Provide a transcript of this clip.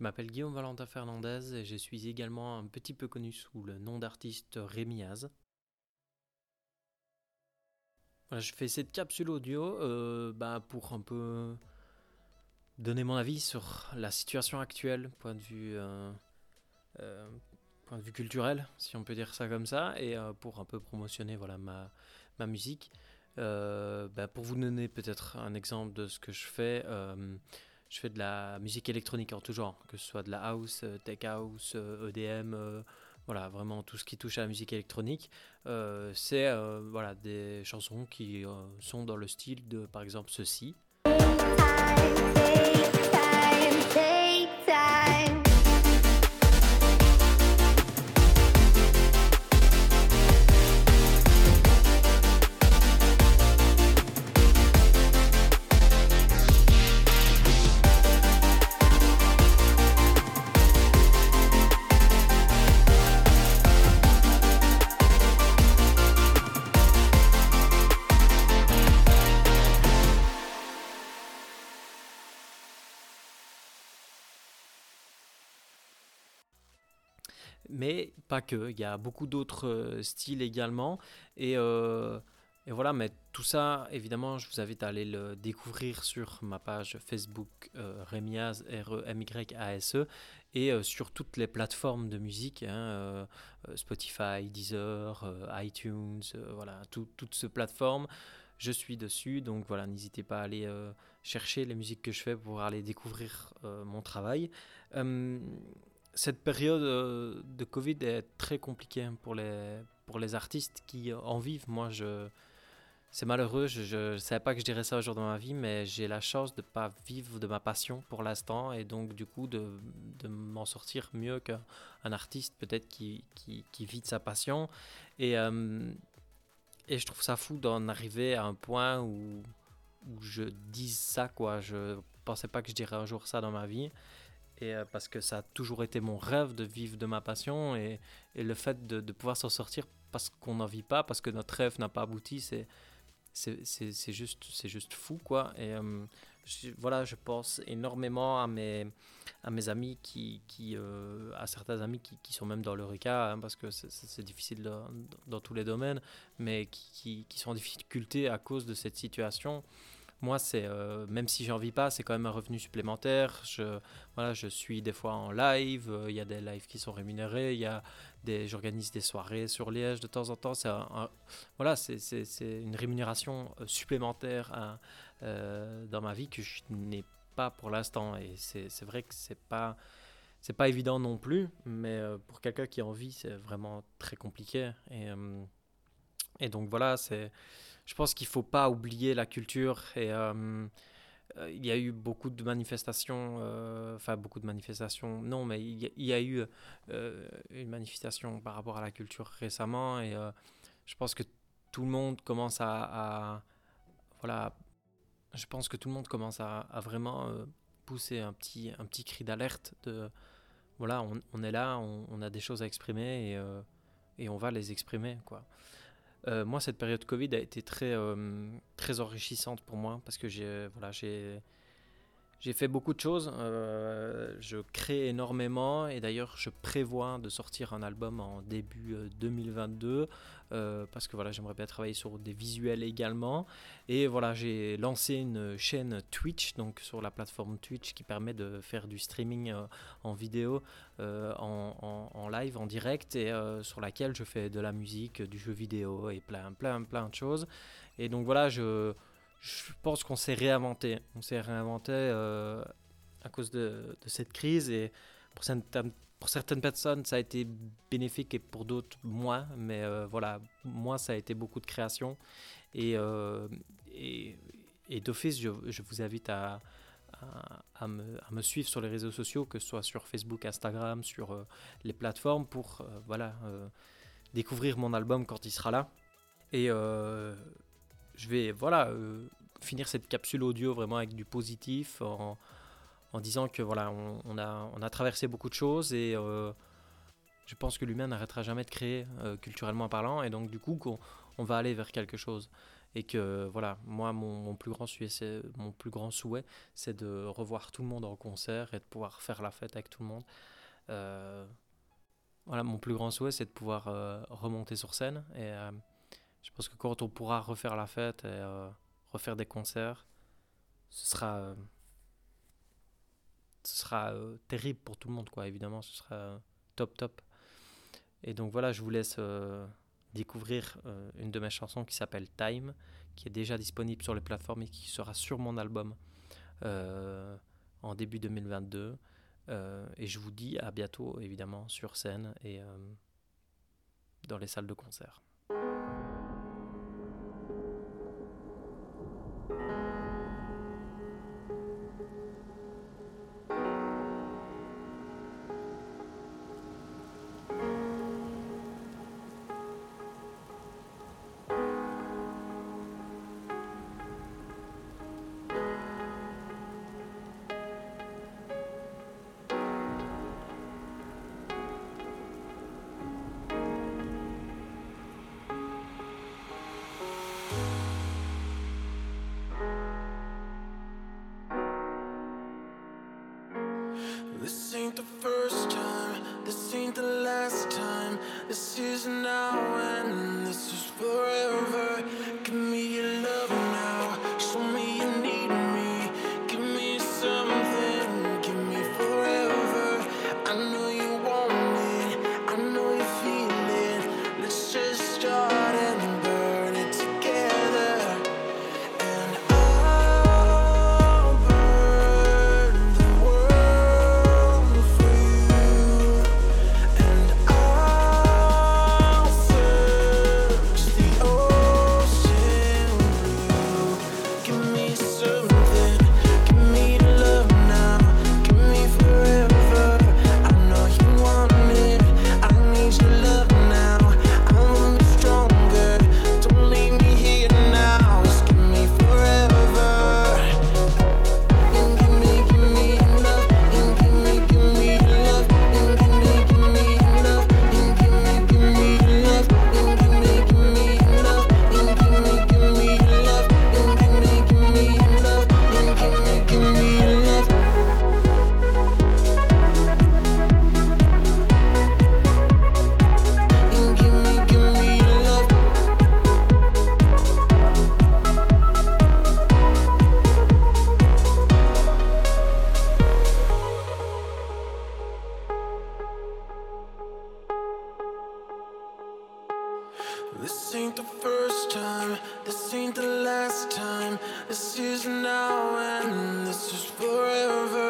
Je m'appelle Guillaume Valentin Fernandez et je suis également un petit peu connu sous le nom d'artiste Rémiaz. je fais cette capsule audio euh, bah, pour un peu donner mon avis sur la situation actuelle, point de vue, euh, euh, point de vue culturel, si on peut dire ça comme ça, et pour un peu promotionner voilà, ma, ma musique. Bah, pour vous donner peut-être un exemple de ce que je fais, je fais de la musique électronique en tout genre, que ce soit de la house, euh, tech house, EDM, euh, e euh, voilà, vraiment tout ce qui touche à la musique électronique. c'est voilà, des chansons qui sont dans le style de, par exemple, ceci. Mais pas que. Il y a beaucoup d'autres euh, styles également. Euh, et, voilà, mais tout ça, évidemment, je vous invite à aller le découvrir sur ma page Facebook euh, R-E-M-Y-A-S-E, e, et sur toutes les plateformes de musique, hein, Spotify, Deezer, iTunes, voilà, toutes ces plateformes. Je suis dessus, donc voilà, n'hésitez pas à aller chercher les musiques que je fais pour aller découvrir mon travail cette période euh, de Covid est très compliquée pour les, pour les artistes qui en vivent. Moi, je, c'est malheureux, je ne savais pas que je dirais ça aujourd'hui dans ma vie, mais j'ai la chance de ne pas vivre de ma passion pour l'instant et donc du coup de, de m'en sortir mieux qu'un artiste peut-être qui, qui, qui, vit de sa passion. Et, euh, et je trouve ça fou d'en arriver à un point où, où je dise ça, quoi. Je pensais pas que je dirais un jour ça dans ma vie et euh, parce que ça a toujours été mon rêve de vivre de ma passion et, le fait de, pouvoir s'en sortir parce qu'on n'en vit pas, parce que notre rêve n'a pas abouti, c'est c'est juste c'est juste fou quoi. Et euh, je, voilà je pense énormément à mes à mes amis qui, euh, à certains amis qui, qui, sont même dans le cas hein, parce que c'est difficile dans, dans, tous les domaines mais qui, qui, sont en difficulté à cause de cette situation moi, c'est euh, même si j'en vis pas, c'est quand même un revenu supplémentaire. Je, voilà, je suis des fois en live. Euh, il y a des lives qui sont rémunérés. Il y a des, j'organise des soirées sur Liège de temps en temps. C'est voilà, c'est, une rémunération euh, supplémentaire dans ma vie que je n'ai pas pour l'instant. Et c'est, vrai que c'est pas c'est pas évident non plus, mais pour quelqu'un qui en vit, c'est vraiment très compliqué. Et, et donc voilà, c'est je pense qu'il ne faut pas oublier la culture et euh, euh, il y a eu beaucoup de manifestations, euh, enfin beaucoup de manifestations, non, mais il y, a, eu une manifestation par rapport à la culture récemment et je pense que tout le monde commence à, voilà, je pense que tout le monde commence à, vraiment pousser un petit, un petit cri d'alerte de, voilà, on, est là, on, a des choses à exprimer et, et on va les exprimer, quoi. Euh, moi, cette période Covid a été très, euh, très enrichissante pour moi parce que j'ai voilà, j'ai j'ai fait beaucoup de choses, euh, je crée énormément et d'ailleurs je prévois de sortir un album en début 2022 euh, euh, parce que voilà j'aimerais bien travailler sur des visuels également. Et voilà j'ai lancé une chaîne Twitch donc sur la plateforme Twitch qui permet de faire du streaming en vidéo en, en, live en direct et sur laquelle je fais de la musique, du jeu vidéo et plein plein plein de choses. Et donc voilà je je pense qu'on s'est réinventé. On s'est réinventé euh, à cause de, cette crise et pour certaines, personnes, ça a été bénéfique et pour d'autres, moins. Mais euh, voilà, moi, ça a été beaucoup de création. Et, euh, d'office, je, vous invite à, me, suivre sur les réseaux sociaux, que ce soit sur Facebook, Instagram, sur les plateformes, pour voilà, découvrir mon album quand il sera là. Et je vais voilà, euh, finir cette capsule audio vraiment avec du positif en, disant que voilà, on, a, on, a, traversé beaucoup de choses et euh, je pense que l'humain n'arrêtera jamais de créer euh, culturellement parlant et donc du coup on, on, va aller vers quelque chose. et que voilà, moi mon, plus grand souhait, c'est mon plus grand souhait, c'est de revoir tout le monde en concert et de pouvoir faire la fête avec tout le monde. Voilà, mon plus grand souhait, c'est de pouvoir remonter sur scène et je pense que quand on pourra refaire la fête et refaire des concerts, ce sera ce sera terrible pour tout le monde quoi évidemment ce sera top top et donc voilà je vous laisse découvrir euh, une de mes chansons qui s'appelle Time, qui est déjà disponible sur les plateformes et qui sera sur mon album euh, en début 2022. Euh, et je vous dis à bientôt, évidemment, sur scène et dans les salles de concert. This ain't the first time, this ain't the last time, this isn't ain't the first time, this ain't the last time. This is now and this is forever.